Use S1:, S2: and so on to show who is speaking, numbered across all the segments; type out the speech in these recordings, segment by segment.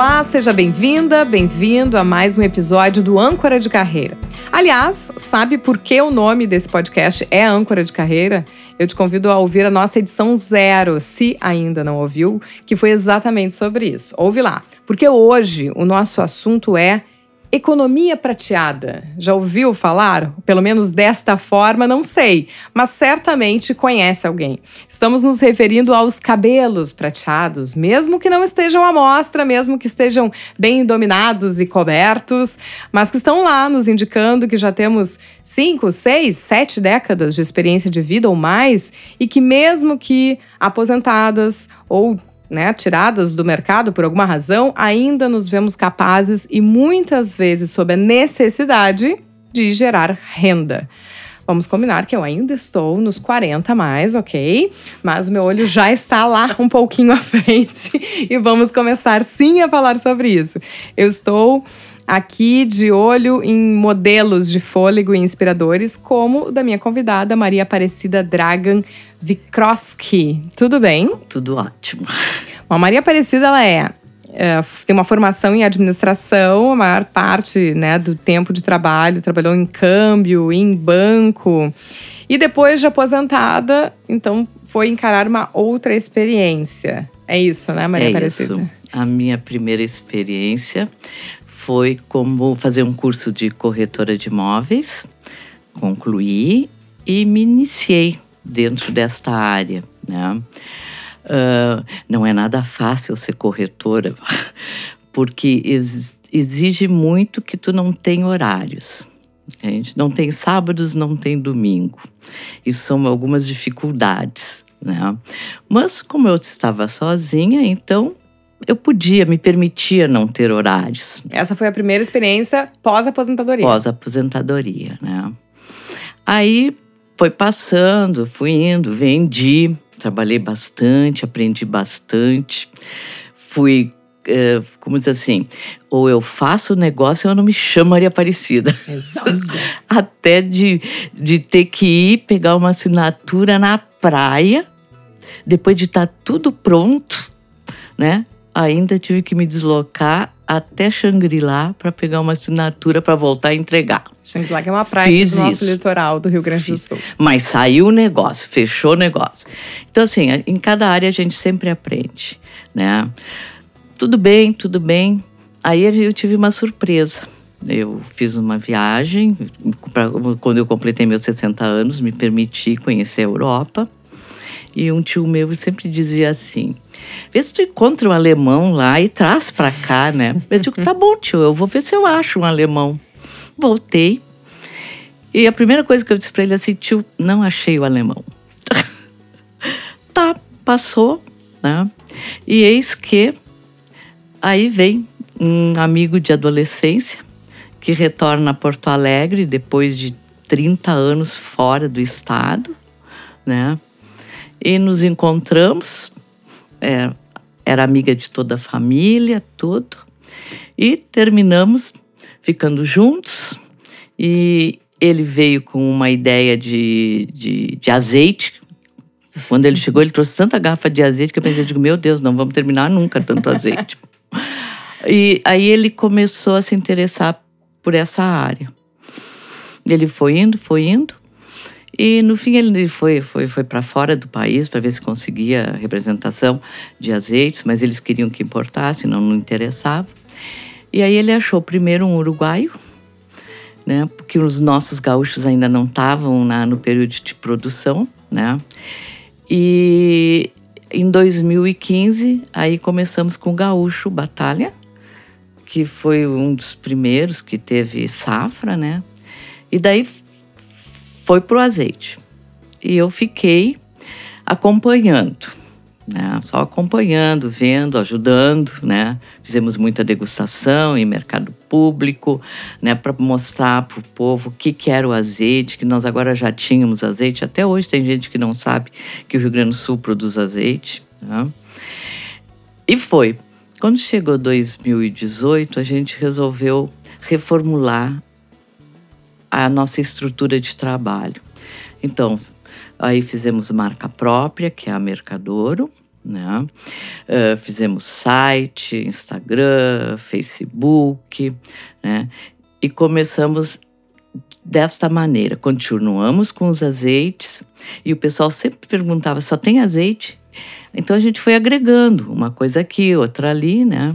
S1: Olá, seja bem-vinda, bem-vindo a mais um episódio do Âncora de Carreira. Aliás, sabe por que o nome desse podcast é Âncora de Carreira? Eu te convido a ouvir a nossa edição zero, se ainda não ouviu, que foi exatamente sobre isso. Ouve lá, porque hoje o nosso assunto é Economia prateada. Já ouviu falar? Pelo menos desta forma, não sei, mas certamente conhece alguém. Estamos nos referindo aos cabelos prateados, mesmo que não estejam à mostra, mesmo que estejam bem dominados e cobertos, mas que estão lá nos indicando que já temos cinco, seis, sete décadas de experiência de vida ou mais e que, mesmo que aposentadas ou né, tiradas do mercado por alguma razão, ainda nos vemos capazes e muitas vezes sob a necessidade de gerar renda. Vamos combinar que eu ainda estou nos 40 mais, ok? Mas meu olho já está lá um pouquinho à frente e vamos começar sim a falar sobre isso. Eu estou aqui de olho em modelos de fôlego inspiradores, como o da minha convidada Maria Aparecida Dragan Vikroski. Tudo bem?
S2: Tudo ótimo.
S1: Bom, a Maria Aparecida ela é, é, tem uma formação em administração, a maior parte né, do tempo de trabalho trabalhou em câmbio, em banco. E depois de aposentada, então foi encarar uma outra experiência. É isso, né, Maria
S2: é
S1: Aparecida?
S2: Isso. A minha primeira experiência foi como fazer um curso de corretora de imóveis, concluí e me iniciei dentro desta área. Né? Uh, não é nada fácil ser corretora, porque ex exige muito que tu não tenha horários. A gente não tem sábados, não tem domingo. Isso são algumas dificuldades, né? Mas como eu estava sozinha, então eu podia, me permitia não ter horários.
S1: Essa foi a primeira experiência pós-aposentadoria.
S2: Pós-aposentadoria, né? Aí foi passando, fui indo, vendi, trabalhei bastante, aprendi bastante. Fui, é, como diz assim, ou eu faço o negócio ou eu não me chamo Maria Aparecida.
S1: Exato.
S2: Até de, de ter que ir pegar uma assinatura na praia, depois de estar tá tudo pronto, né? Ainda tive que me deslocar até Xangri-Lá para pegar uma assinatura para voltar a entregar.
S1: Xangri-Lá que é uma praia Fiz do nosso isso. litoral do Rio Grande Fiz. do Sul.
S2: Mas saiu o negócio, fechou o negócio. Então assim, em cada área a gente sempre aprende, né? Tudo bem, tudo bem. Aí eu tive uma surpresa. Eu fiz uma viagem, pra, quando eu completei meus 60 anos, me permiti conhecer a Europa. E um tio meu sempre dizia assim: Vê se tu encontra um alemão lá e traz para cá, né? Eu digo, tá bom, tio, eu vou ver se eu acho um alemão. Voltei. E a primeira coisa que eu disse para ele é assim, tio, não achei o alemão. tá, passou, né? E eis que aí vem um amigo de adolescência que retorna a Porto Alegre depois de 30 anos fora do estado, né? E nos encontramos é, era amiga de toda a família, tudo. E terminamos ficando juntos. E ele veio com uma ideia de, de, de azeite. Quando ele chegou, ele trouxe tanta garrafa de azeite que eu pensei, digo, meu Deus, não vamos terminar nunca tanto azeite. e aí ele começou a se interessar por essa área. Ele foi indo, foi indo. E no fim ele foi, foi, foi para fora do país para ver se conseguia representação de azeites, mas eles queriam que importasse, não, não interessava. E aí ele achou primeiro um uruguaio, né, porque os nossos gaúchos ainda não estavam no período de produção, né? E em 2015 aí começamos com o gaúcho Batalha, que foi um dos primeiros que teve safra, né? E daí foi para o azeite. E eu fiquei acompanhando, né? só acompanhando, vendo, ajudando. Né? Fizemos muita degustação em mercado público, né? para mostrar para o povo o que, que era o azeite, que nós agora já tínhamos azeite. Até hoje tem gente que não sabe que o Rio Grande do Sul produz azeite. Né? E foi. Quando chegou 2018, a gente resolveu reformular a nossa estrutura de trabalho. Então, aí fizemos marca própria, que é a Mercadouro, Né? Uh, fizemos site, Instagram, Facebook, né? e começamos desta maneira. Continuamos com os azeites e o pessoal sempre perguntava: só tem azeite? Então a gente foi agregando uma coisa aqui, outra ali, né?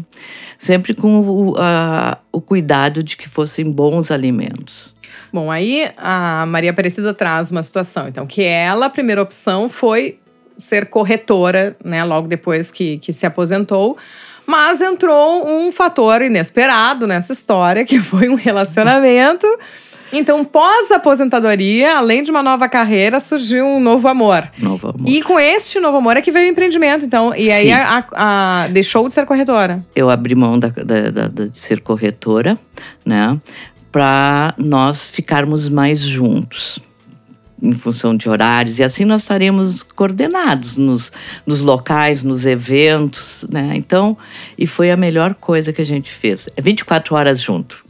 S2: Sempre com o, a, o cuidado de que fossem bons alimentos.
S1: Bom, aí a Maria Aparecida traz uma situação, então, que ela, a primeira opção foi ser corretora, né? Logo depois que, que se aposentou. Mas entrou um fator inesperado nessa história, que foi um relacionamento. Então, pós-aposentadoria, além de uma nova carreira, surgiu um novo amor.
S2: Novo amor.
S1: E com este novo amor é que veio o empreendimento, então. E aí a, a, a, deixou de ser corretora.
S2: Eu abri mão da, da, da, de ser corretora, né? Para nós ficarmos mais juntos em função de horários, e assim nós estaremos coordenados nos, nos locais, nos eventos, né? Então, e foi a melhor coisa que a gente fez. É 24 horas junto.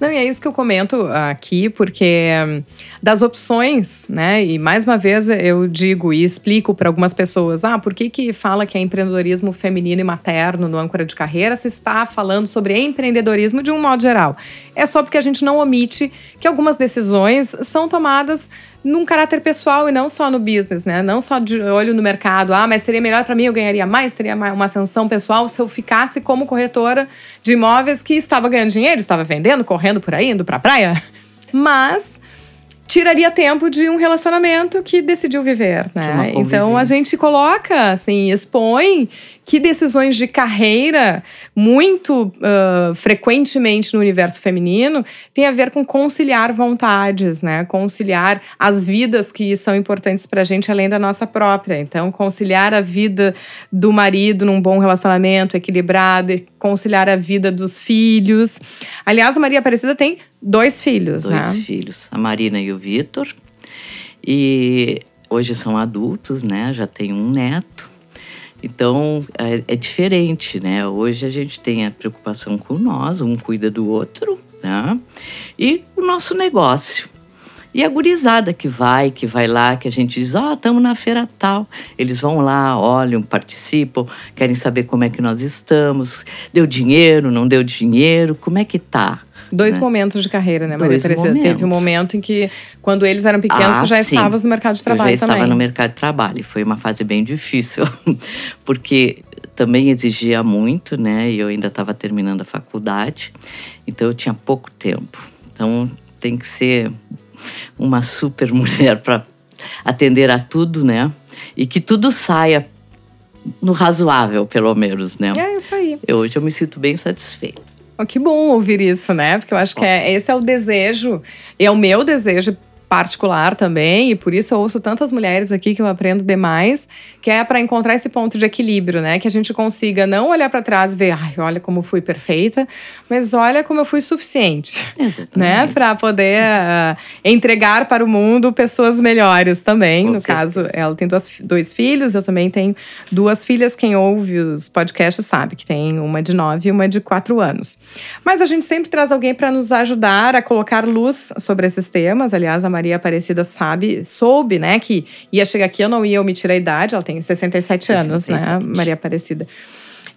S1: Não, e é isso que eu comento aqui, porque hum, das opções, né? E mais uma vez eu digo e explico para algumas pessoas: ah, por que, que fala que é empreendedorismo feminino e materno no âncora de carreira se está falando sobre empreendedorismo de um modo geral? É só porque a gente não omite que algumas decisões são tomadas num caráter pessoal e não só no business, né? Não só de olho no mercado. Ah, mas seria melhor para mim, eu ganharia mais, teria uma ascensão pessoal se eu ficasse como corretora de imóveis que estava ganhando dinheiro, estava vendendo, correndo por aí, indo para a praia. Mas tiraria tempo de um relacionamento que decidiu viver, né? Então a gente coloca, assim, expõe que decisões de carreira, muito uh, frequentemente no universo feminino, tem a ver com conciliar vontades, né? Conciliar as vidas que são importantes para a gente além da nossa própria. Então, conciliar a vida do marido num bom relacionamento equilibrado, e conciliar a vida dos filhos. Aliás, a Maria Aparecida tem dois filhos,
S2: dois
S1: né?
S2: Dois filhos, a Marina e o Vitor. E hoje são adultos, né? Já tem um neto. Então é, é, diferente, né? Hoje a gente tem a preocupação com nós, um cuida do outro, né? E o nosso negócio. E a gurizada que vai, que vai lá, que a gente diz, ó, oh, estamos na feira tal. Eles vão lá, olham, participam, querem saber como é que nós estamos. Deu dinheiro, não deu dinheiro, como é que tá?
S1: Dois né? momentos de carreira, né, Maria Teresa? Teve um momento em que, quando eles eram pequenos, ah, já sim. estavas no mercado de trabalho
S2: Eu já
S1: também.
S2: estava no mercado de trabalho. Foi uma fase bem difícil, porque também exigia muito, né? E eu ainda estava terminando a faculdade, então eu tinha pouco tempo. Então tem que ser uma super mulher para atender a tudo, né? E que tudo saia no razoável, pelo menos, né?
S1: É isso aí.
S2: Eu, hoje eu me sinto bem satisfeita.
S1: Oh, que bom ouvir isso, né? Porque eu acho que é, esse é o desejo, e é o meu desejo particular também, e por isso eu ouço tantas mulheres aqui que eu aprendo demais, que é para encontrar esse ponto de equilíbrio, né? Que a gente consiga não olhar para trás e ver, ai, olha como fui perfeita, mas olha como eu fui suficiente,
S2: Exatamente.
S1: né? Para poder uh, entregar para o mundo pessoas melhores também.
S2: Com
S1: no
S2: certeza.
S1: caso, ela tem duas, dois filhos, eu também tenho duas filhas. Quem ouve os podcasts sabe que tem uma de nove e uma de quatro anos. Mas a gente sempre traz alguém para nos ajudar a colocar luz sobre esses temas. Aliás, a Maria Maria Aparecida sabe, soube, né, que ia chegar aqui, eu não ia omitir a idade, ela tem 67, 67. anos, né, Maria Aparecida.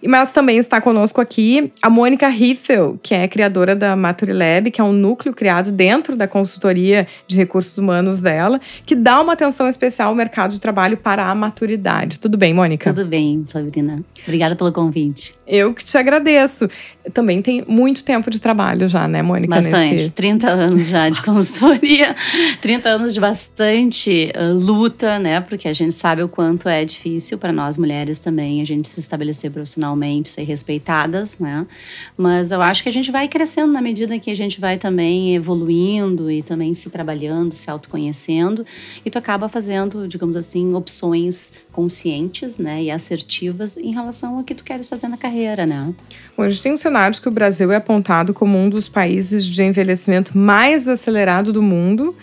S1: Mas também está conosco aqui a Mônica Riffel, que é criadora da Maturilab, que é um núcleo criado dentro da consultoria de recursos humanos dela, que dá uma atenção especial ao mercado de trabalho para a maturidade. Tudo bem, Mônica?
S3: Tudo bem, Flavirina. Obrigada pelo convite.
S1: Eu que te agradeço. Também tem muito tempo de trabalho já, né, Mônica?
S3: Bastante.
S1: Nesse...
S3: 30 anos já de consultoria, 30 anos de bastante uh, luta, né? Porque a gente sabe o quanto é difícil para nós mulheres também a gente se estabelecer profissionalmente, ser respeitadas, né? Mas eu acho que a gente vai crescendo na medida que a gente vai também evoluindo e também se trabalhando, se autoconhecendo. E tu acaba fazendo, digamos assim, opções conscientes, né? E assertivas em relação ao que tu queres fazer na carreira né?
S1: Bom, a gente tem um cenário que o Brasil é apontado como um dos países de envelhecimento mais acelerado do mundo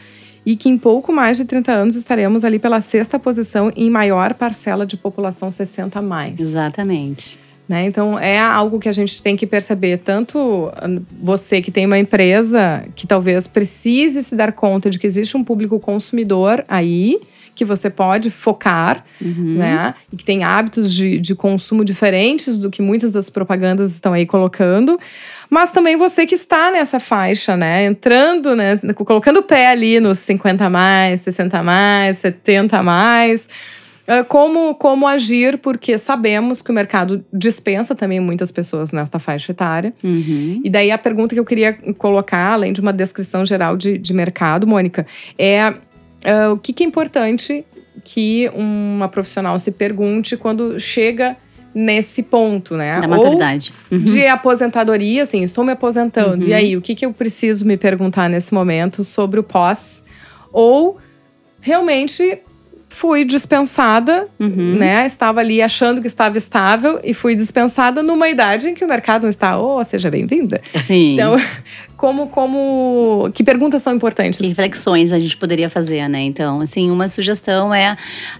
S1: e que em pouco mais de 30 anos estaremos ali pela sexta posição em maior parcela de população 60 a mais.
S3: Exatamente.
S1: Né? Então, é algo que a gente tem que perceber. Tanto você que tem uma empresa que talvez precise se dar conta de que existe um público consumidor aí, que você pode focar, uhum. né? E que tem hábitos de, de consumo diferentes do que muitas das propagandas estão aí colocando. Mas também você que está nessa faixa, né? Entrando, né? Colocando o pé ali nos 50 mais, 60 mais, 70 mais. Ah, como, como agir, porque sabemos que o mercado dispensa também muitas pessoas nesta faixa etária.
S3: Uhum.
S1: E daí a pergunta que eu queria colocar, além de uma descrição geral de, de mercado, Mônica, é uh, o que, que é importante que uma profissional se pergunte quando chega nesse ponto, né?
S3: Da maturidade.
S1: Ou uhum. de aposentadoria, assim, estou me aposentando. Uhum. E aí, o que, que eu preciso me perguntar nesse momento sobre o pós? Ou realmente fui dispensada,
S3: uhum.
S1: né? Estava ali achando que estava estável e fui dispensada numa idade em que o mercado não está. Oh, seja bem-vinda.
S3: Sim.
S1: Então, como, como, que perguntas são importantes?
S3: Que reflexões a gente poderia fazer, né? Então, assim, uma sugestão é a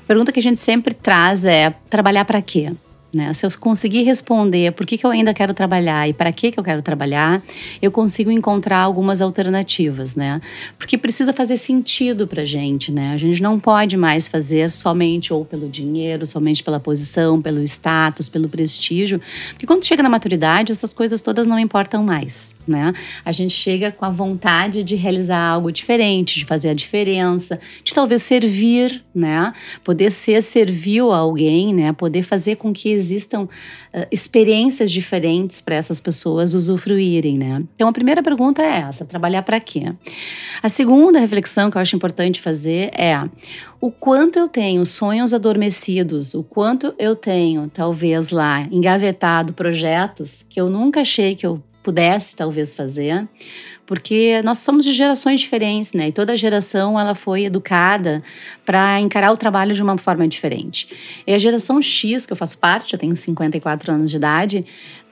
S3: pergunta que a gente sempre traz é trabalhar para quê? Né? Se eu conseguir responder por que, que eu ainda quero trabalhar e para que, que eu quero trabalhar, eu consigo encontrar algumas alternativas, né? Porque precisa fazer sentido para gente, né? A gente não pode mais fazer somente ou pelo dinheiro, somente pela posição, pelo status, pelo prestígio, porque quando chega na maturidade, essas coisas todas não importam mais né? A gente chega com a vontade de realizar algo diferente, de fazer a diferença, de talvez servir, né? Poder ser servil a alguém, né? Poder fazer com que existam uh, experiências diferentes para essas pessoas usufruírem, né? Então a primeira pergunta é essa: trabalhar para quê? A segunda reflexão que eu acho importante fazer é o quanto eu tenho sonhos adormecidos, o quanto eu tenho, talvez lá, engavetado projetos que eu nunca achei que eu pudesse talvez fazer, porque nós somos de gerações diferentes, né? E toda geração ela foi educada para encarar o trabalho de uma forma diferente. E a geração X, que eu faço parte, eu tenho 54 anos de idade,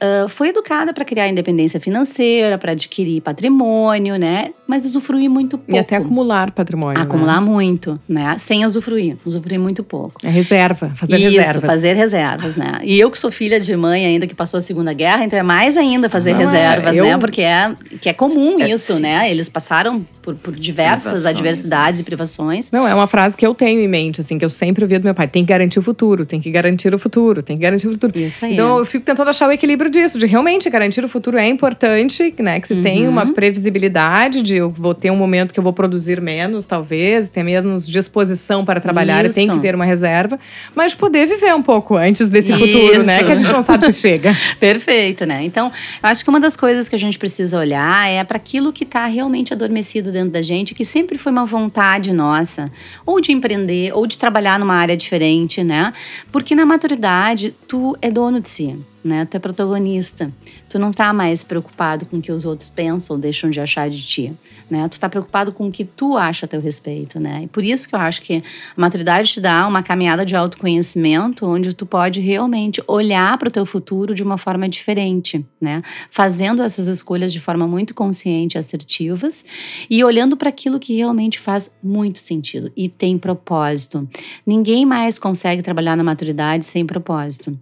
S3: uh, foi educada para criar independência financeira, para adquirir patrimônio, né? Mas usufruir muito pouco.
S1: E até acumular patrimônio.
S3: Né? Acumular né? muito, né? Sem usufruir. Usufruir muito pouco.
S1: É reserva, fazer
S3: Isso,
S1: reservas.
S3: fazer reservas, né? E eu que sou filha de mãe ainda que passou a Segunda Guerra, então é mais ainda fazer Não, é, reservas, é, eu... né? Porque é, que é comum é, isso, né? Eles passaram por, por diversas Privações. adversidades e privações.
S1: Não, é uma frase que eu tenho em mente, assim, que eu sempre ouvi do meu pai. Tem que garantir o futuro, tem que garantir o futuro, tem que garantir o futuro.
S3: Isso aí.
S1: Então eu fico tentando achar o equilíbrio disso, de realmente garantir o futuro é importante, né? Que se uhum. tem uma previsibilidade de eu vou ter um momento que eu vou produzir menos, talvez, ter menos disposição para trabalhar Isso. e tem que ter uma reserva, mas poder viver um pouco antes desse Isso. futuro, né? Que a gente não sabe se chega.
S3: Perfeito, né? Então, eu acho que uma das coisas que a gente precisa olhar é para aquilo que está realmente adormecido dentro da gente, que sempre foi uma vontade nossa, ou de empreender, ou de trabalhar numa área diferente, né? Porque na maturidade, tu é dono de si né? Tu é protagonista. Tu não tá mais preocupado com o que os outros pensam ou deixam de achar de ti, né? Tu tá preocupado com o que tu acha a teu respeito, né? E por isso que eu acho que a maturidade te dá uma caminhada de autoconhecimento onde tu pode realmente olhar para o teu futuro de uma forma diferente, né? Fazendo essas escolhas de forma muito consciente e assertivas e olhando para aquilo que realmente faz muito sentido e tem propósito. Ninguém mais consegue trabalhar na maturidade sem propósito.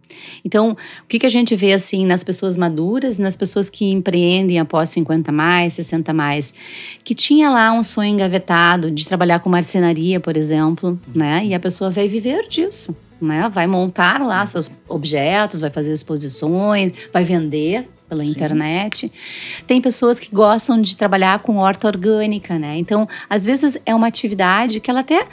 S3: Então, o que, que a gente vê assim nas pessoas maduras, nas pessoas que empreendem após 50 mais, 60 mais, que tinha lá um sonho engavetado de trabalhar com marcenaria, por exemplo, né? E a pessoa vai viver disso. Né? Vai montar lá seus objetos, vai fazer exposições, vai vender pela Sim. internet. Tem pessoas que gostam de trabalhar com horta orgânica, né? Então, às vezes é uma atividade que ela até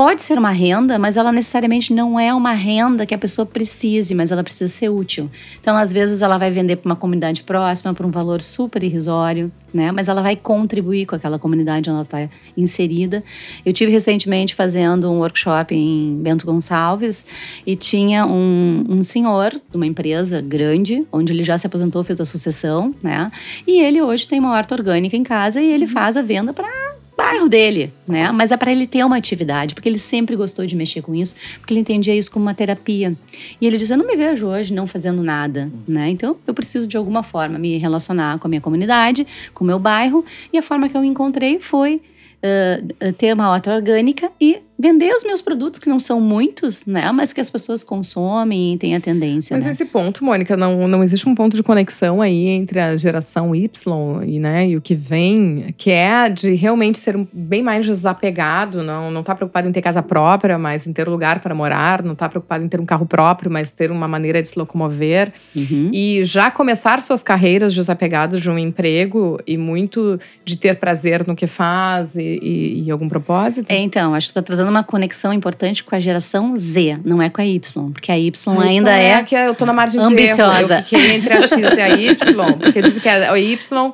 S3: pode ser uma renda, mas ela necessariamente não é uma renda que a pessoa precise, mas ela precisa ser útil. Então, às vezes, ela vai vender para uma comunidade próxima por um valor super irrisório, né? Mas ela vai contribuir com aquela comunidade onde ela está inserida. Eu tive recentemente fazendo um workshop em Bento Gonçalves e tinha um, um senhor de uma empresa grande, onde ele já se aposentou, fez a sucessão, né? E ele hoje tem uma horta orgânica em casa e ele uhum. faz a venda para bairro dele, né? Mas é para ele ter uma atividade, porque ele sempre gostou de mexer com isso, porque ele entendia isso como uma terapia. E ele dizia: Eu não me vejo hoje não fazendo nada, né? Então eu preciso de alguma forma me relacionar com a minha comunidade, com o meu bairro, e a forma que eu encontrei foi uh, ter uma horta orgânica e vender os meus produtos, que não são muitos, né? Mas que as pessoas consomem e têm a tendência.
S1: Mas
S3: né?
S1: esse ponto, Mônica, não, não existe um ponto de conexão aí entre a geração Y e, né, e o que vem, que é de realmente ser bem mais desapegado, não, não tá preocupado em ter casa própria, mas em ter lugar para morar, não tá preocupado em ter um carro próprio, mas ter uma maneira de se locomover.
S3: Uhum.
S1: E já começar suas carreiras desapegadas de um emprego e muito de ter prazer no que faz e, e, e algum propósito.
S3: É, então, acho que está trazendo uma conexão importante com a geração Z, não é com a Y, porque a Y
S1: A
S3: ainda
S1: Y
S3: é.
S1: que eu tô na margem de
S3: ambiciosa.
S1: erro. Eu fiquei entre a X e a Y, porque dizem que a Y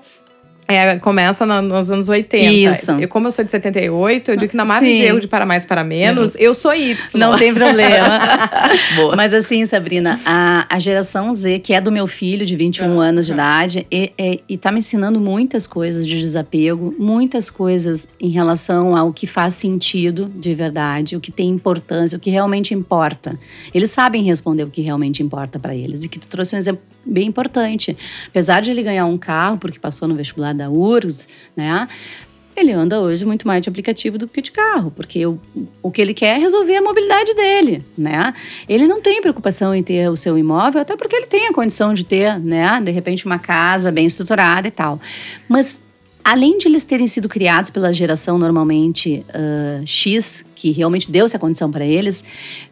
S1: é, começa na- nos anos 80.
S3: Isso.
S1: Eu, como eu sou de 78, eu digo que na margem
S3: Sim.
S1: de erro de para mais para menos, eu sou Y.
S3: Não tem problema.
S2: Boa.
S3: Mas assim, Sabrina, a, a geração Z, que é do meu filho de 21 anos de idade, e, e, e tá me ensinando muitas coisas de desapego, muitas coisas em relação ao que faz sentido de verdade, o que tem importância, o que realmente importa. Eles sabem responder o que realmente importa para eles. E que tu trouxe um exemplo bem importante. Apesar de ele ganhar um carro, porque passou no vestibular da URGS, né? Ele anda hoje muito mais de aplicativo do que de carro, porque o, o que ele quer é resolver a mobilidade dele, né? Ele não tem preocupação em ter o seu imóvel, até porque ele tem a condição de ter, né? De repente, uma casa bem estruturada e tal. Mas além de eles terem sido criados pela geração normalmente ah, X, que realmente deu essa condição para eles,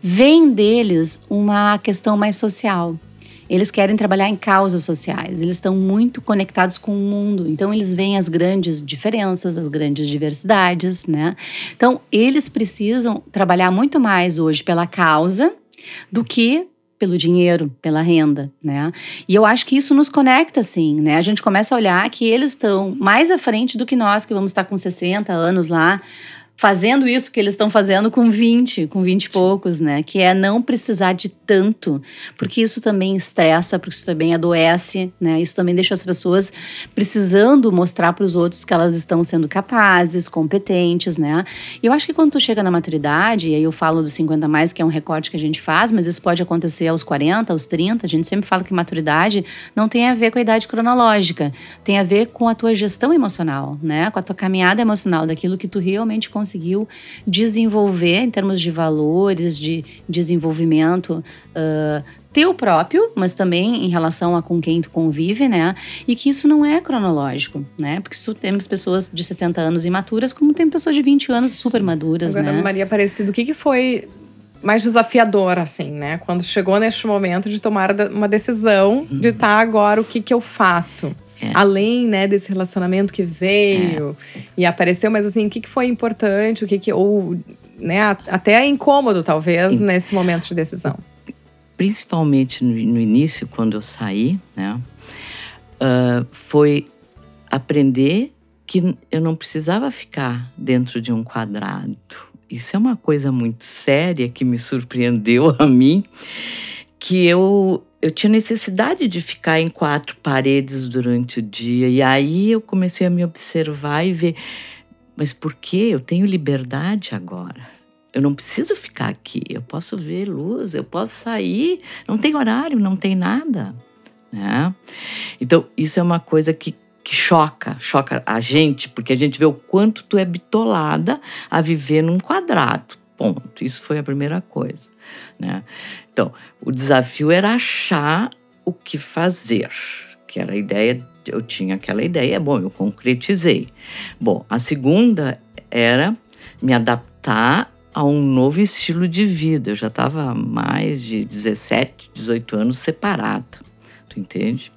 S3: vem deles uma questão mais social. Eles querem trabalhar em causas sociais, eles estão muito conectados com o mundo, então eles veem as grandes diferenças, as grandes diversidades, né? Então, eles precisam trabalhar muito mais hoje pela causa do que pelo dinheiro, pela renda, né? E eu acho que isso nos conecta, assim, né? A gente começa a olhar que eles estão mais à frente do que nós, que vamos estar com 60 anos lá, fazendo isso que eles estão fazendo com 20, com 20 e poucos, né? Que é não precisar de tanto, porque isso também estressa, porque isso também adoece, né? Isso também deixa as pessoas precisando mostrar para os outros que elas estão sendo capazes, competentes, né? E eu acho que quando tu chega na maturidade, e aí eu falo dos 50 a mais, que é um recorte que a gente faz, mas isso pode acontecer aos 40, aos 30, a gente sempre fala que maturidade não tem a ver com a idade cronológica, tem a ver com a tua gestão emocional, né? Com a tua caminhada emocional, daquilo que tu realmente conseguiu desenvolver em termos de valores, de desenvolvimento. ah, teu próprio, mas também em relação a com quem tu convive, né? E que isso não é cronológico, né? Porque isso temos pessoas de 60 anos imaturas, como tem pessoas de 20 anos super maduras,
S1: Agora,
S3: né?
S1: Maria Aparecida, o que, que foi mais desafiador, assim, né? Quando chegou neste momento de tomar uma decisão de tá agora o que, que eu faço?
S2: É.
S1: Além, né, desse relacionamento que veio e apareceu, mas assim, o que, que foi importante, o que que... Ou, né, até é incômodo, talvez,
S2: Sim.
S1: nesse momento de decisão.
S2: principalmente no, no início, quando eu saí, né, ah, foi aprender que eu não precisava ficar dentro de um quadrado. Isso é uma coisa muito séria que me surpreendeu a mim, que eu eu tinha necessidade de ficar em quatro paredes durante o dia. E aí eu comecei a me observar e ver, mas por que eu tenho liberdade agora? Eu não preciso ficar aqui, eu posso ver luz, eu posso sair, não tem horário, não tem nada. Né? Então, isso é uma coisa que, que choca, choca a gente, porque a gente vê o quanto tu é bitolada a viver num quadrado. Ponto. Isso foi a primeira coisa. Né? Então, o desafio era achar o que fazer, que era a ideia, eu tinha aquela ideia, bom, eu concretizei. Bom, a segunda era me adaptar a um novo estilo de vida. Eu já estava mais de 17, 18 anos separada, tu entende?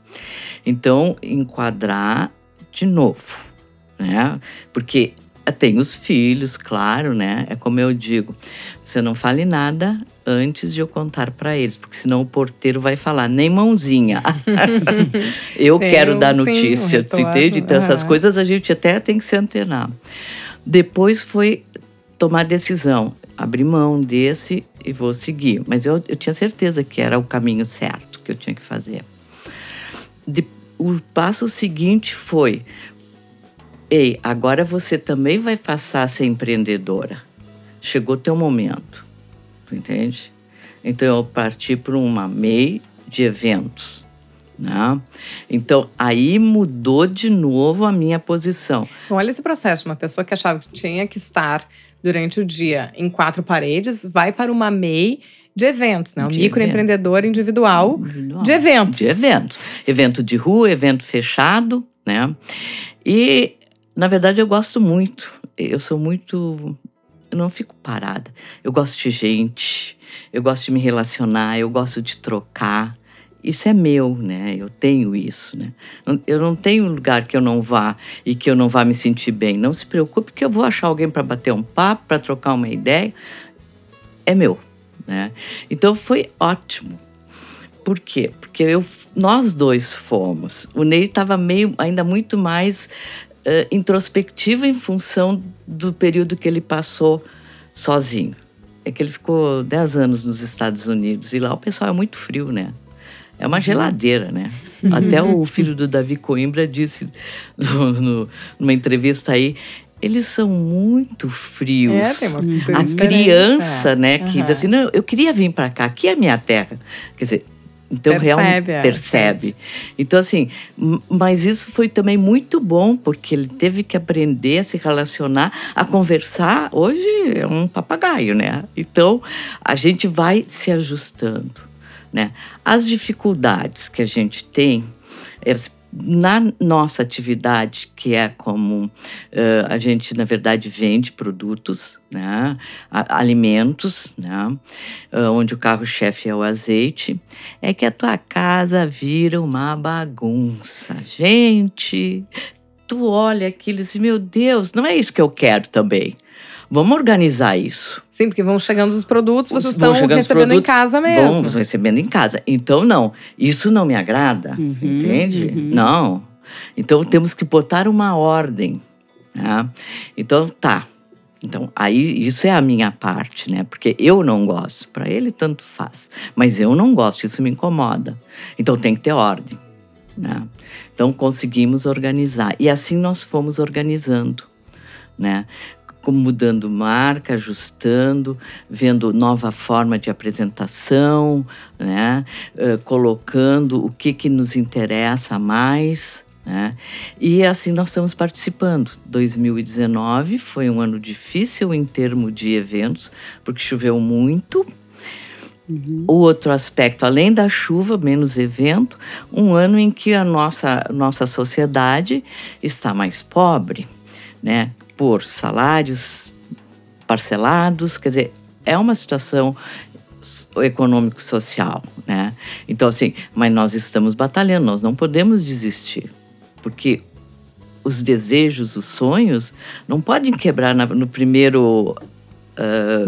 S2: Então, enquadrar de novo, né? Porque tem os filhos, claro, né? É como eu digo, você não fale nada antes de eu contar para eles, porque senão o porteiro vai falar, nem mãozinha. eu
S1: Tem
S2: quero
S1: um-
S2: dar
S1: sim, um
S2: notícia, tu entende? Então, essas coisas a gente até tem que se antenar. Depois foi tomar decisão, abrir mão desse e vou seguir. Mas eu, eu tinha certeza que era o caminho certo que eu tinha que fazer. De- o passo seguinte foi: ei, agora você também vai passar a ser empreendedora. Chegou teu momento, tu entende? Então eu parti para uma MEI de eventos. Né? Então, aí mudou de novo a minha posição.
S1: Então, olha esse processo. Uma pessoa que achava que tinha que estar durante o dia em quatro paredes, vai para uma MEI de eventos, né? O
S2: De
S1: microempreendedor individual
S2: Individual.
S1: de eventos.
S2: De eventos. Evento de rua, evento fechado, né? E, na verdade, eu gosto muito. Eu sou muito. Eu não fico parada. Eu gosto de gente, eu gosto de me relacionar, eu gosto de trocar. Isso é meu, né? Eu tenho isso, né? Eu não tenho lugar que eu não vá e que eu não vá me sentir bem. Não se preocupe que eu vou achar alguém para bater um papo, para trocar uma ideia. É meu, né? Então foi ótimo. Por quê? Porque eu, nós dois fomos. O Ney estava meio, ainda muito mais eh, introspectivo em função do período que ele passou sozinho. É que ele ficou 10 anos nos Estados Unidos e lá o pessoal é muito frio, né? É uma geladeira, né? Até o filho do Davi Coimbra disse no- no- numa entrevista aí, eles são muito frios.
S1: É, tem uma cultura
S2: A criança,
S1: é.
S2: né, que diz
S1: Aham.
S2: assim, não, eu queria vir para cá, aqui é minha terra. Quer dizer, então
S1: Percebe,
S2: realmente
S1: é,
S2: percebe. Então assim, mas isso foi também muito bom porque ele teve que aprender a se relacionar, a conversar. Hoje é um papagaio, né? Então a gente vai se ajustando, né? As dificuldades que a gente tem na nossa atividade, que é como eh, a gente, na verdade, vende produtos, né? alimentos, né? Ah, onde o carro-chefe é o azeite, é que a tua casa vira uma bagunça. Gente, tu olha aquilo e diz, meu Deus, não é isso que eu quero também. Vamos organizar isso.
S1: Sim, porque vão chegando os produtos, vocês
S2: Vão
S1: estão recebendo
S2: produtos,
S1: em casa mesmo.
S2: Vamos recebendo em casa. Então, não, isso não me agrada,
S3: Uhum,
S2: entende?
S3: uhum.
S2: Não. Então, temos que botar uma ordem. Né? Então, tá. Então, aí, isso é a minha parte, né? Porque eu não gosto. Para ele, tanto faz. Mas eu não gosto, isso me incomoda. Então, tem que ter ordem. Né? Então, conseguimos organizar. E assim nós fomos organizando, né? Como mudando marca, ajustando, vendo nova forma de apresentação, né? Eh, colocando o que, que nos interessa mais. Né? E assim nós estamos participando. 2019 foi um ano difícil em termos de eventos, porque choveu muito.
S3: Uhum.
S2: O outro aspecto, além da chuva, menos evento, um ano em que a nossa, nossa sociedade está mais pobre, né? Por salários parcelados, quer dizer, é uma situação econômico-social, né? Então, assim, mas nós estamos batalhando, nós não podemos desistir, porque os desejos, os sonhos, não podem quebrar na- no primeiro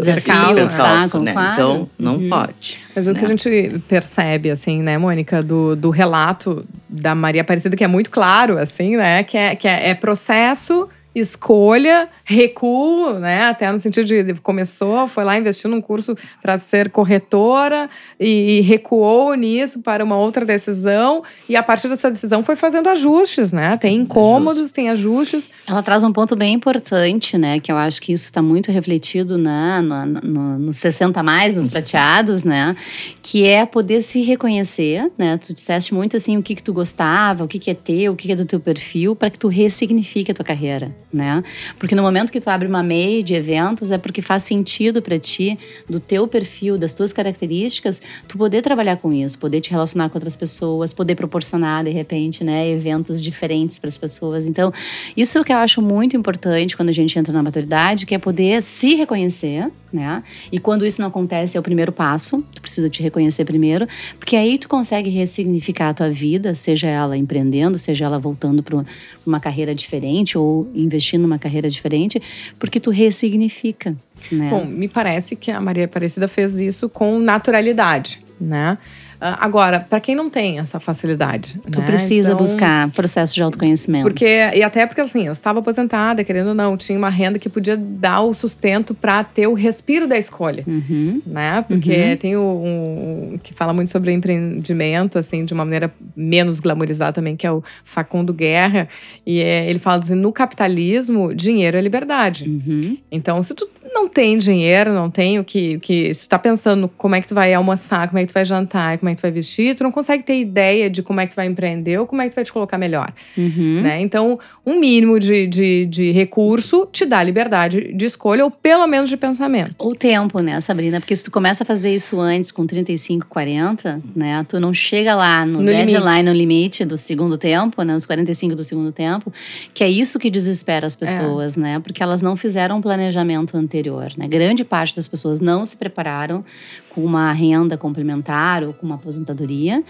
S3: Desafio, obstáculo,
S2: né?
S3: claro.
S2: Então, não
S3: Uhum.
S2: pode.
S1: Mas o que
S2: né?
S1: a gente percebe, assim, né, Mônica, do, do relato da Maria Aparecida, que é muito claro, assim, né, que é, que é, é processo, escolha, recuo, né, até no sentido de começou, foi lá, investiu num curso para ser corretora e, e recuou nisso para uma outra decisão e a partir dessa decisão foi fazendo ajustes, né, tem incômodos, tem ajustes.
S3: Ela traz um ponto bem importante, né? Que eu acho que isso está muito refletido no, no, nos 60 mais, nos prateados, né? Que é poder se reconhecer, né? Tu disseste muito assim o que, que tu gostava, o que, que é teu, o que, que é do teu perfil, para que tu ressignifique a tua carreira, né? Porque no momento que tu abre uma MEI de eventos, é porque faz sentido para ti, do teu perfil, das tuas características, tu poder trabalhar com isso, poder te relacionar com outras pessoas, poder proporcionar, de repente, né, eventos diferentes para as pessoas. Então, isso é o que eu acho muito importante quando a gente entra na maturidade, que é poder se reconhecer, né? E quando isso não acontece, é o primeiro passo. Tu precisa te reconhecer primeiro, porque aí tu consegue ressignificar a tua vida, seja ela empreendendo, seja ela voltando para uma carreira diferente ou investindo numa carreira diferente, porque tu ressignifica, né?
S1: Bom, me parece que a Maria Aparecida fez isso com naturalidade, né? Ah, Agora, para quem não tem essa facilidade,
S3: tu
S1: né?
S3: precisa
S1: Então,
S3: buscar processo de autoconhecimento.
S1: Porque, e até porque assim, eu estava aposentada, querendo ou não, tinha uma renda que podia dar o sustento para ter o respiro da escolha.
S3: Uhum.
S1: Né? Porque
S3: Uhum.
S1: tem o, um, que fala muito sobre empreendimento, assim, de uma maneira menos glamorizada também, que é o Facundo Guerra. E é, ele fala assim: no capitalismo, dinheiro é liberdade.
S3: Uhum.
S1: Então, se tu não não tem dinheiro, não tem o que, o que. Se tu tá pensando como é que tu vai almoçar, como é que tu vai jantar, como é que tu vai vestir, tu não consegue ter ideia de como é que tu vai empreender ou como é que tu vai te colocar melhor.
S3: Uhum.
S1: Né? Então, um mínimo de, de, de recurso te dá liberdade de escolha, ou pelo menos de pensamento.
S3: O tempo, né, Sabrina? Porque se tu começa a fazer isso antes, com 35, 40, né? Tu não chega lá no,
S1: No
S3: deadline,
S1: limite.
S3: no limite do segundo tempo, né? Nos 45 do segundo tempo, que é isso que desespera as pessoas, né? Porque elas não fizeram um planejamento anterior, né? Grande parte das pessoas não se prepararam com uma renda complementar ou com uma aposentadoria.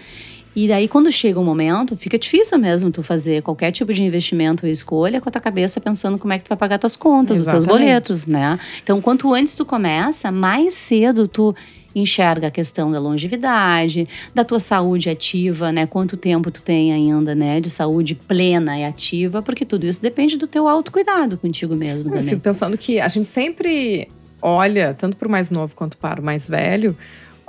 S3: E daí, quando chega o momento, fica difícil mesmo tu fazer qualquer tipo de investimento ou escolha com a tua cabeça pensando como é que tu vai pagar tuas contas, os teus
S1: Exatamente.
S3: boletos, né? Então, quanto antes tu começa, mais cedo tu enxerga a questão da longevidade, da tua saúde ativa, né? Quanto tempo tu tem ainda, né? De saúde plena e ativa, porque tudo isso depende do teu autocuidado contigo mesmo
S1: Eu
S3: também.
S1: fico pensando que a gente sempre olha, tanto para o mais novo quanto para o mais velho,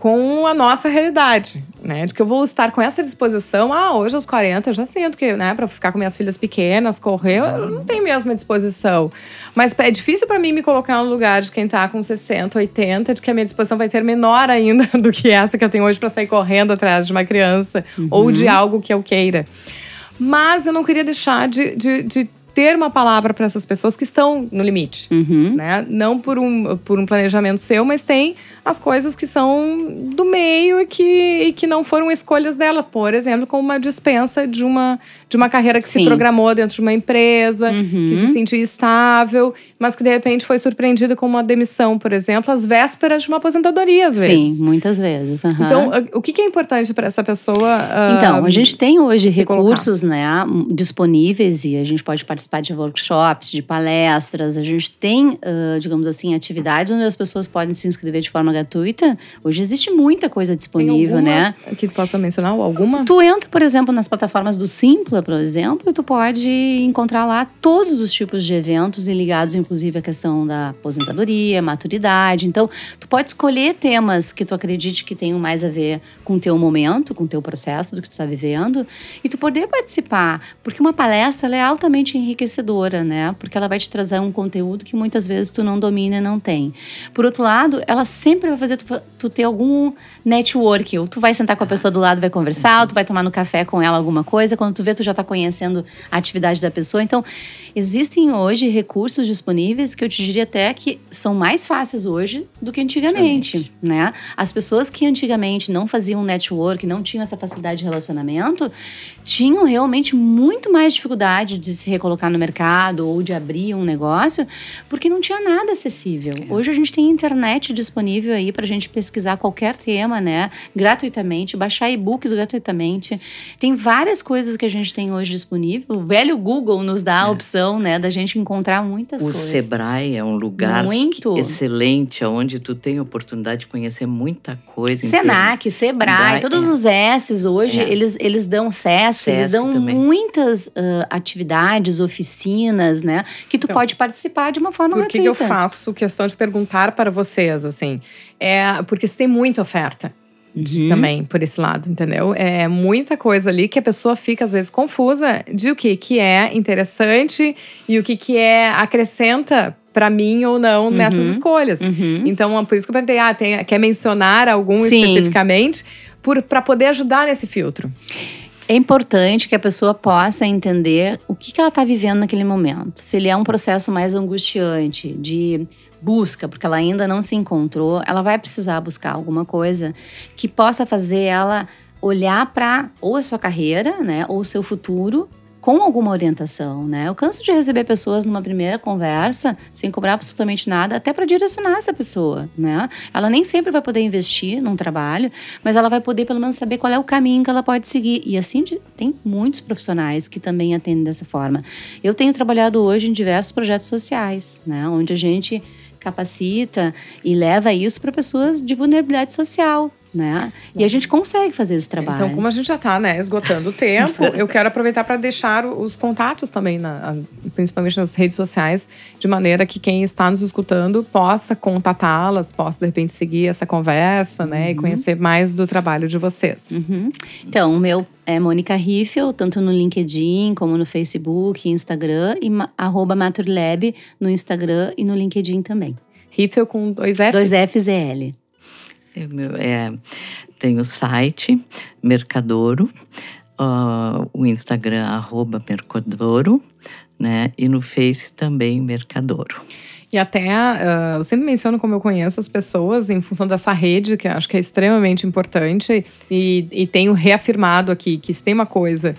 S1: com a nossa realidade, né? De que eu vou estar com essa disposição. Ah, hoje aos 40 eu já sinto que, né, para ficar com minhas filhas pequenas, correr, eu não tenho mesmo a disposição. Mas é difícil para mim me colocar no lugar de quem tá com 60, 80, de que a minha disposição vai ter menor ainda do que essa que eu tenho hoje para sair correndo atrás de uma criança ou de algo que eu queira. Mas eu não queria deixar de, de, de ter uma palavra para essas pessoas que estão no limite
S3: Uhum.
S1: né? Não por um, por um planejamento seu, mas tem as coisas que são do meio e que, e que não foram escolhas dela. Por exemplo, como uma dispensa de uma, de uma carreira que se
S3: Sim.
S1: programou dentro de uma empresa,
S3: Uhum.
S1: que se sentia estável, mas que de repente foi surpreendida com uma demissão, por exemplo, às vésperas de uma aposentadoria, às vezes.
S3: Sim, muitas vezes. aham.
S1: Então, o que é importante para essa pessoa? ah,
S3: Então, a gente tem hoje
S1: se
S3: recursos né, disponíveis e a gente pode participar de workshops, de palestras. A gente tem, ah, digamos assim, atividades onde as pessoas podem se inscrever de forma gratuita. Hoje existe muita coisa disponível, né?
S1: algumas Que tu possa mencionar alguma?
S3: Tu entra, por exemplo, nas plataformas do Simpla, por exemplo, e tu pode encontrar lá todos os tipos de eventos e ligados, inclusive, à questão da aposentadoria, maturidade. Então, tu pode escolher temas que tu acredite que tenham mais a ver com o teu momento, com o teu processo do que tu tá vivendo, e tu poder participar. Porque uma palestra ela é altamente enriquecedora, né? Porque ela vai te trazer um conteúdo que muitas vezes tu não domina e não tem. Por outro lado, ela sempre vai fazer tu, tu ter algum network. Ou tu vai sentar com a pessoa do lado, vai conversar, ou tu vai tomar no café com ela alguma coisa. Quando tu vê, tu já tá conhecendo a atividade da pessoa. Então, existem hoje recursos disponíveis que eu te diria até que são mais fáceis hoje do que antigamente, né? As pessoas que antigamente não faziam network, não tinham essa facilidade de relacionamento, tinham realmente muito mais dificuldade de se recolocar no mercado ou de abrir um negócio, porque não tinha nada acessível. Hoje a gente tem internet disponível aí para a gente pesquisar qualquer tema, né? Gratuitamente, baixar e-books gratuitamente. Tem várias coisas que a gente tem hoje disponível. O velho Google nos dá a opção, né, da gente encontrar muitas
S2: O
S3: coisas.
S2: Sebrae é um lugar
S3: Muito.
S2: excelente, onde tu tem a oportunidade de conhecer muita coisa.
S3: Senac, Sebrae,
S2: Sebrae,
S3: todos
S2: é.
S3: os S's hoje,
S2: É.
S3: eles, eles dão SESC, eles dão
S2: também.
S3: muitas ah, atividades, oficinas, né? Que tu
S1: Então,
S3: pode participar de uma forma
S1: Por que, que eu
S3: gratuita.
S1: faço questão de perguntar para vocês, assim? É porque tem muita oferta.
S3: Uhum.
S1: também por esse lado, entendeu? É muita coisa ali que a pessoa fica às vezes confusa de o que que é interessante e o que que é acrescenta para mim ou não nessas
S3: Uhum.
S1: escolhas.
S3: Uhum.
S1: Então, por isso que eu perguntei, ah, tem, quer mencionar algum
S3: Sim.
S1: especificamente para poder ajudar nesse filtro?
S3: É importante que a pessoa possa entender o que, que ela está vivendo naquele momento. Se ele é um processo mais angustiante, de busca, porque ela ainda não se encontrou, ela vai precisar buscar alguma coisa que possa fazer ela olhar para ou a sua carreira, né, ou o seu futuro com alguma orientação, né? Eu canso de receber pessoas numa primeira conversa sem cobrar absolutamente nada, até para direcionar essa pessoa, né? Ela nem sempre vai poder investir num trabalho, mas ela vai poder pelo menos saber qual é o caminho que ela pode seguir. E assim tem muitos profissionais que também atendem dessa forma. Eu tenho trabalhado hoje em diversos projetos sociais, né, onde a gente capacita e leva isso para pessoas de vulnerabilidade social, né? E a gente consegue fazer esse trabalho.
S1: Então, como a gente já está né, esgotando o tempo, eu quero aproveitar para deixar os contatos também, na- principalmente nas redes sociais, de maneira que quem está nos escutando possa contatá-las, possa de repente seguir essa conversa, né, e
S3: Uhum.
S1: conhecer mais do trabalho de vocês.
S3: Uhum. Então, o meu é Mônica Riffel, tanto no LinkedIn como no Facebook, Instagram, e arroba Maturlab no Instagram e no LinkedIn também.
S1: Riffel com dois Fs?
S3: Dois Fs e L.
S2: É, tem o site Mercadouro, ah, o Instagram arroba Mercadouro, né? E no Face também Mercadouro.
S1: E até, ah, eu sempre menciono como eu conheço as pessoas em função dessa rede, que eu acho que é extremamente importante, e, e tenho reafirmado aqui que se tem uma coisa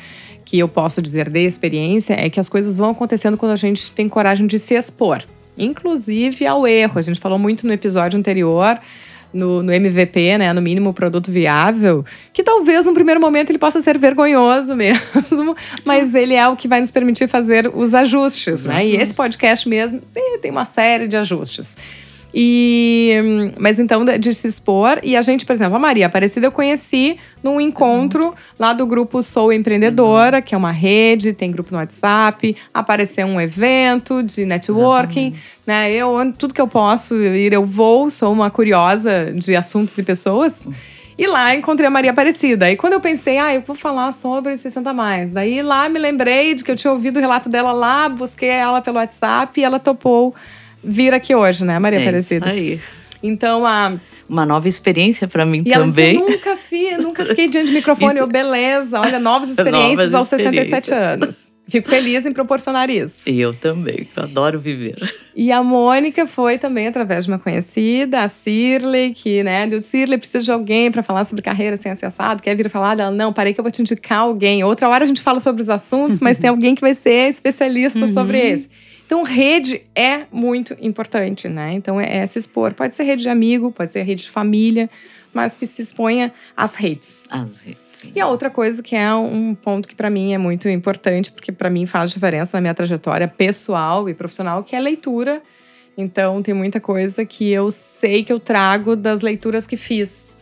S1: que eu posso dizer de experiência, é que as coisas vão acontecendo quando a gente tem coragem de se expor. Inclusive ao erro. A gente falou muito no episódio anterior. No, no MVP, né, no mínimo produto viável, que talvez no primeiro momento ele possa ser vergonhoso mesmo, mas ele é o que vai nos permitir fazer os ajustes, né? E esse podcast mesmo tem, tem uma série de ajustes. E, hum, mas então, de, se expor. E a gente, por exemplo, a Maria Aparecida eu conheci num encontro lá do grupo Sou Empreendedora, que é uma rede, tem grupo no WhatsApp. Apareceu um evento de networking, né? Eu, tudo que eu posso ir, eu vou. Sou uma curiosa de assuntos e pessoas. E lá encontrei a Maria Aparecida. E quando eu pensei, ah, eu vou falar sobre 60 mais. Daí lá me lembrei de que eu tinha ouvido o relato dela lá, busquei ela pelo WhatsApp e ela topou vir aqui hoje, né, Maria
S2: é
S1: Aparecida?
S2: isso aí.
S1: Então, a.
S2: Uma nova experiência para mim
S1: E ela disse,
S2: também.
S1: eu nunca fiz, nunca fiquei diante do microfone.
S2: Isso-
S1: Eu, beleza, olha, novas experiências
S2: Novas
S1: aos 67
S2: experiências.
S1: anos. Fico feliz em proporcionar isso.
S2: E eu também, eu adoro viver.
S1: E a Mônica foi também através de uma conhecida, a Cirley, que, né, deu Cirley, preciso de alguém para falar sobre carreira sem acessado. Quer vir falar? Ela, não, parei que eu vou te indicar alguém. Outra hora a gente fala sobre os assuntos, mas tem alguém que vai ser especialista sobre esse. Então, rede é muito importante, né? Então, é, é se expor. Pode ser rede de amigo, pode ser rede de família, mas que se exponha às redes.
S2: Às vezes.
S1: E a outra coisa que é um ponto que para mim é muito importante, porque para mim faz diferença na minha trajetória pessoal e profissional, que é a leitura. Então tem muita coisa que eu sei que eu trago das leituras que fiz.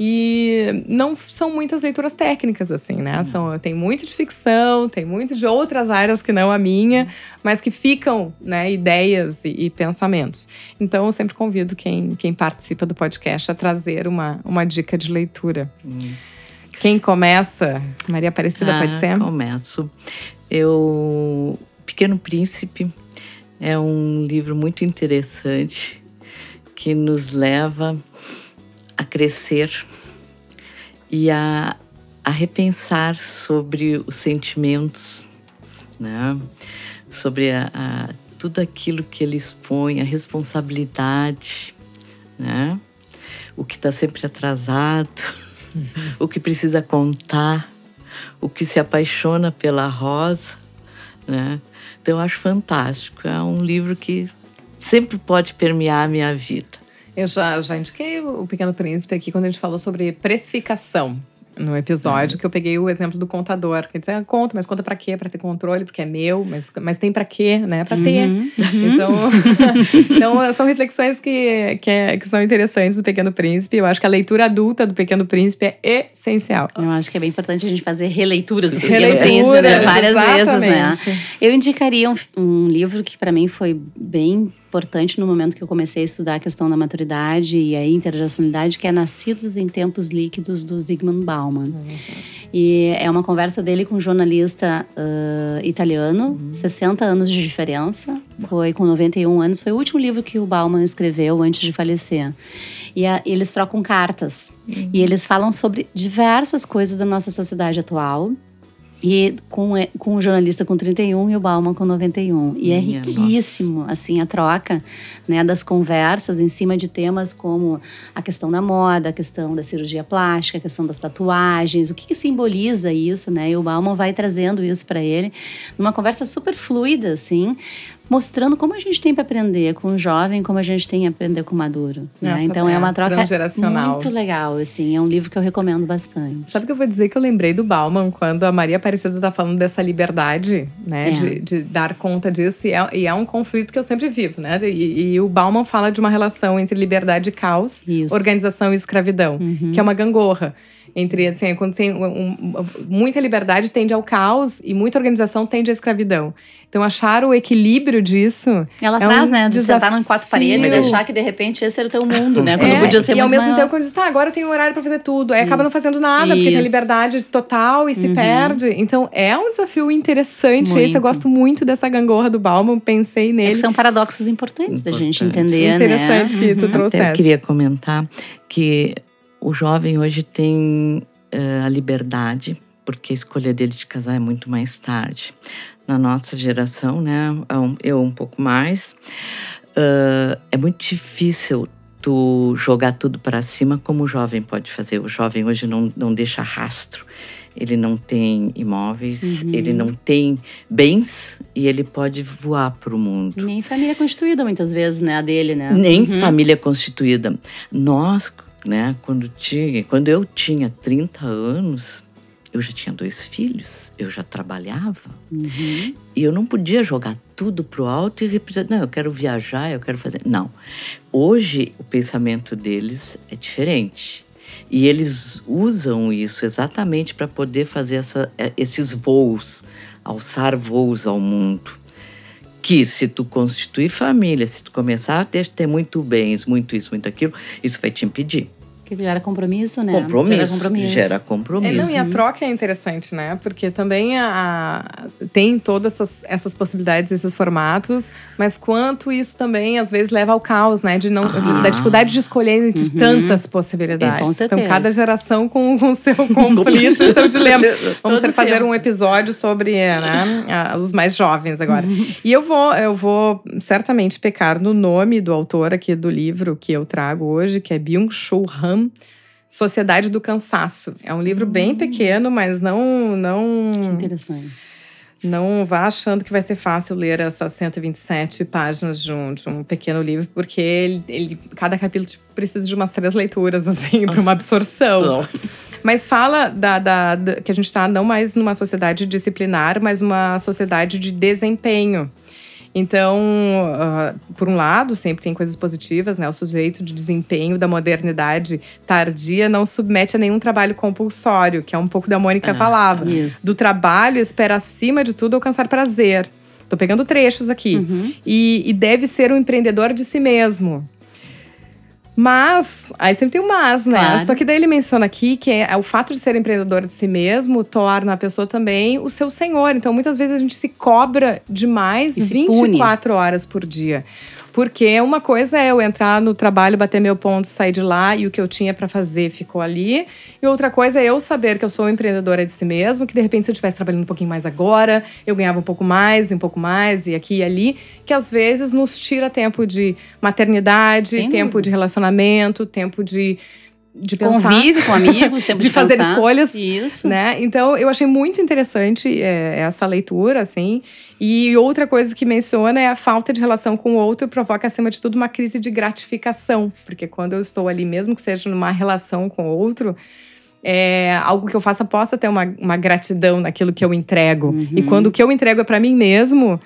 S1: E não são muitas leituras técnicas, assim, né? São, tem muito de ficção, tem muito de outras áreas que não a minha, mas que ficam, né, ideias e, e pensamentos. Então, eu sempre convido quem, quem participa do podcast a trazer uma, uma dica de leitura.
S2: Hum.
S1: Quem começa? Maria Aparecida,
S2: Ah,
S1: pode ser?
S2: Começo. Eu, Pequeno Príncipe é um livro muito interessante que nos leva a crescer e a, a repensar sobre os sentimentos, né? Sobre a, a- tudo aquilo que ele expõe, a responsabilidade, né? O que está sempre atrasado, o que precisa contar, o que se apaixona pela rosa, né? Então eu acho fantástico. É um livro que sempre pode permear a minha vida.
S1: Eu já, já indiquei o Pequeno Príncipe aqui quando a gente falou sobre precificação no episódio, que eu peguei o exemplo do contador. Quer dizer, ah, conta, mas conta pra quê? Pra ter controle, porque é meu, mas, mas tem pra quê, né? Pra ter.
S3: Uhum, uhum.
S1: Então, então, são reflexões que, que, é- que são interessantes do Pequeno Príncipe. Eu acho que a leitura adulta do Pequeno Príncipe é essencial.
S3: Eu acho que é bem importante a gente fazer releituras do Pequeno Príncipe, né? Várias
S1: exatamente.
S3: vezes, né? Eu indicaria um, um livro que para mim foi bem importante no momento que eu comecei a estudar a questão da maturidade e a intergeracionalidade, que é Nascidos em Tempos Líquidos, do Zygmunt Bauman. E é uma conversa dele com um jornalista ah, italiano, 60 anos de diferença. Foi com 91 anos. Foi o último livro que o Bauman escreveu antes de falecer. E a- eles trocam cartas. E eles falam sobre diversas coisas da nossa sociedade atual. E com, com o jornalista com 31 e o Bauman com 91. E é
S2: Minha
S3: riquíssimo, assim, a troca né, das conversas em cima de temas como a questão da moda, a questão da cirurgia plástica, a questão das tatuagens, o que, que simboliza isso, né? E o Bauman vai trazendo isso para ele numa conversa super fluida, assim, mostrando como a gente tem para aprender com o jovem, como a gente tem a aprender com o maduro. né? Então é
S1: é
S3: uma troca muito legal, assim, é um livro que eu recomendo bastante.
S1: Sabe o que eu vou dizer que eu lembrei do Bauman quando a Maria Aparecida tá falando dessa liberdade, né?
S3: É.
S1: De, de dar conta disso. E é, e é um conflito que eu sempre vivo, né? E, e o Bauman fala de uma relação entre liberdade e caos,
S3: Isso.
S1: organização e escravidão,
S3: Uhum.
S1: que é uma gangorra. Entre, assim, quando tem um- um- muita liberdade tende ao caos e muita organização tende à escravidão. Então, achar o equilíbrio disso.
S3: Ela
S1: É
S3: traz,
S1: um
S3: né? De sentar em quatro paredes e achar que de repente esse era o teu mundo, né? Quando
S1: É,
S3: podia ser
S1: e ao
S3: muito
S1: mesmo
S3: maior.
S1: tempo, quando diz, tá, agora eu tenho horário pra fazer tudo. Aí acaba não
S3: Isso.
S1: fazendo nada, porque tem
S3: Isso.
S1: liberdade total e se
S3: Uhum.
S1: perde. Então, é um desafio interessante. Esse eu
S3: Muito.
S1: gosto muito dessa gangorra do Bauman, pensei
S3: É
S1: nele.
S3: que são paradoxos importantes da gente entender,
S1: Interessante
S3: né?
S1: que tu
S3: Uhum.
S1: trouxeste.
S2: Até eu queria comentar que o jovem hoje tem eh, a liberdade, porque a escolha dele de casar é muito mais tarde. Na nossa geração, né, um- eu um pouco mais, ah, é muito difícil tu jogar tudo para cima como o jovem pode fazer. O jovem hoje não, não deixa rastro. Ele não tem imóveis,
S3: Uhum.
S2: ele não tem bens e ele pode voar para o mundo.
S3: Nem família constituída, muitas vezes, né? A dele, né?
S2: Nem
S3: Uhum.
S2: família constituída. Nós, né, quando, tinha, quando eu tinha 30 anos, eu já tinha dois filhos, eu já trabalhava.
S3: Uhum.
S2: E eu não podia jogar tudo pro alto e repetir, não, eu quero viajar, eu quero fazer. Não. Hoje, o pensamento deles é diferente. E eles usam isso exatamente para poder fazer essa, eh, esses voos, alçar voos ao mundo. Que se tu constituir família, se tu começar a ter, ter muito bens, muito isso, muito aquilo, isso vai te impedir.
S3: Que gera compromisso, né?
S2: Compromisso.
S3: Gera compromisso.
S2: Gera
S1: É,
S2: compromisso.
S1: não, e a
S3: Uhum.
S1: troca é interessante, né? Porque também a, a- tem todas essas, essas possibilidades, esses formatos, mas quanto isso também às vezes leva ao caos, né? De não, de-
S2: Ah.
S1: da dificuldade de escolher entre
S3: Uhum.
S1: tantas possibilidades.
S3: É, com
S1: então,
S3: certeza.
S1: cada geração com o seu conflito, seu dilema. Vamos
S3: Todos
S1: fazer
S3: temos.
S1: um episódio sobre né, a- os mais jovens agora.
S3: Uhum.
S1: E eu vou, eu vou certamente pecar no nome do autor aqui do livro que eu trago hoje, que é Byung-Chul Han, Sociedade do Cansaço. É um livro bem pequeno, mas não não
S3: Que interessante.
S1: não vá achando que vai ser fácil ler essas 127 páginas de um, de um pequeno livro, porque ele, ele- cada capítulo tipo, precisa de umas três leituras assim para uma absorção.
S2: Então,
S1: Mas fala da, da- da- que a gente está não mais numa sociedade disciplinar, mas uma sociedade de desempenho. Então, ah, por um lado, sempre tem coisas positivas, né? O sujeito de desempenho da modernidade tardia não submete a nenhum trabalho compulsório, que é um pouco da Mônica
S2: Ah,
S1: falava.
S3: Isso.
S1: Do trabalho, espera acima de tudo alcançar prazer. Tô pegando trechos aqui
S3: Uhum.
S1: e, e deve ser um empreendedor de si mesmo. Mas, aí sempre tem um mas, né?
S3: Claro.
S1: Só que daí ele menciona aqui que é, o fato de ser empreendedor de si mesmo torna a pessoa também o seu senhor. Então, muitas vezes a gente se cobra demais
S3: E se
S1: 24 horas por dia. Porque uma coisa é eu entrar no trabalho, bater meu ponto, sair de lá e o que eu tinha para fazer ficou ali. E outra coisa é eu saber que eu sou empreendedora de si mesmo, que de repente se eu estivesse trabalhando um pouquinho mais agora, eu ganhava um pouco mais, um pouco mais, e aqui e ali, que às vezes nos tira tempo de maternidade,
S3: Sem
S1: tempo de relacionamento, tempo de, de pensar,
S3: Convive com amigos, tempo
S1: de
S3: de,
S1: fazer
S3: pensar.
S1: escolhas.
S3: Isso.
S1: né? Então eu achei muito interessante é, essa leitura, assim. E outra coisa que menciona é a falta de relação com o outro provoca, acima de tudo, uma crise de gratificação. Porque quando eu estou ali, mesmo que seja numa relação com o outro, é, algo que eu faça possa ter uma, uma gratidão naquilo que eu entrego.
S3: Uhum.
S1: E quando o que eu entrego é para mim mesmo,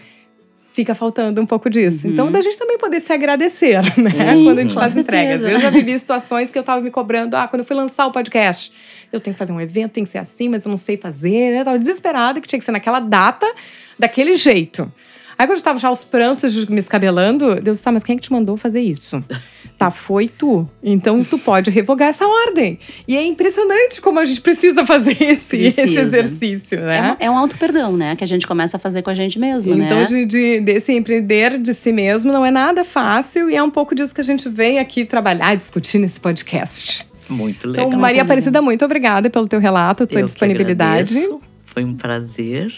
S1: fica faltando um pouco disso.
S3: Uhum.
S1: Então, da gente também poder se agradecer, né?
S3: Sim,
S1: quando a gente faz entregas.
S3: certeza.
S1: Eu já vivi situações que eu tava me cobrando. Ah, quando eu fui lançar o podcast, eu tenho que fazer um evento, tem que ser assim, mas eu não sei fazer. né? Eu tava desesperada que tinha que ser naquela data, daquele jeito. Aí quando eu tava já aos prantos, de me escabelando, Deus, tá, mas quem é que te mandou fazer isso? tá, foi tu. Então tu pode revogar essa ordem. E é impressionante como a gente precisa fazer esse, esse
S3: Precisa.
S1: exercício, né?
S3: É, um- é um auto-perdão, né? Que a gente começa a fazer com a gente mesmo,
S1: Então,
S3: né?
S1: de, de- desse empreender de si mesmo não é nada fácil e é um pouco disso que a gente vem aqui trabalhar, discutir nesse podcast.
S2: muito legal.
S1: Então, Maria. Aparecida, muito obrigada pelo teu relato, tua
S2: Eu
S1: disponibilidade.
S2: Foi um prazer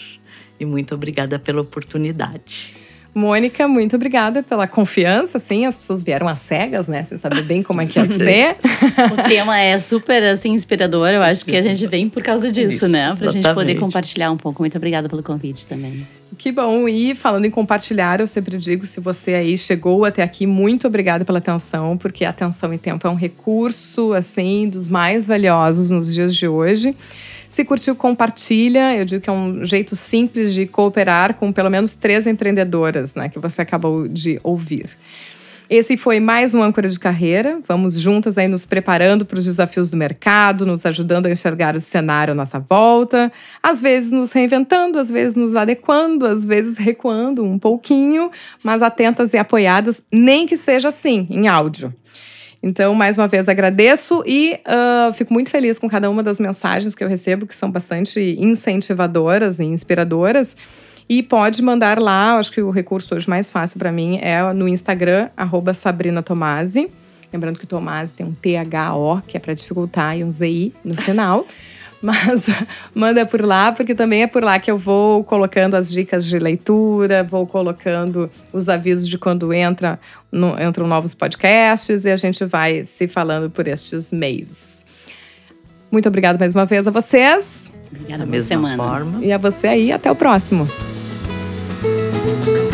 S2: e muito obrigada pela oportunidade.
S1: Mônica, muito obrigada pela confiança, assim, as pessoas vieram às cegas, né, sem saber bem como é que ia ser.
S3: O tema é super assim inspirador. Eu acho que a gente vem por causa disso,
S2: Isso,
S3: né? Pra gente poder
S2: exatamente.
S3: compartilhar um pouco. Muito obrigada pelo convite também.
S1: Que bom. E falando em compartilhar, eu sempre digo, se você aí chegou até aqui, muito obrigada pela atenção, porque atenção e tempo é um recurso, assim, dos mais valiosos nos dias de hoje. Se curtiu, compartilha. Eu digo que é um jeito simples de cooperar com pelo menos três empreendedoras, né, que você acabou de ouvir. Esse foi mais um âncora de carreira. Vamos juntas aí nos preparando para os desafios do mercado, nos ajudando a enxergar o cenário à nossa volta, às vezes nos reinventando, às vezes nos adequando, às vezes recuando um pouquinho, mas atentas e apoiadas, nem que seja assim, em áudio. Então, mais uma vez, agradeço e uh, fico muito feliz com cada uma das mensagens que eu recebo, que são bastante incentivadoras e inspiradoras. E pode mandar lá, acho que o recurso hoje mais fácil para mim é no Instagram, arroba Sabrina Tomasi. Lembrando que Tomasi tem um T-H-O, que é para dificultar, e um Z-I no final. Mas manda por lá, porque também é por lá que eu vou colocando as dicas de leitura, vou colocando os avisos de quando entra, no, entram novos podcasts e a gente vai se falando por estes meios. Muito obrigada mais uma vez a vocês.
S3: Obrigada, da mesma semana.
S2: forma.
S1: E a você aí, até o próximo. Thank you.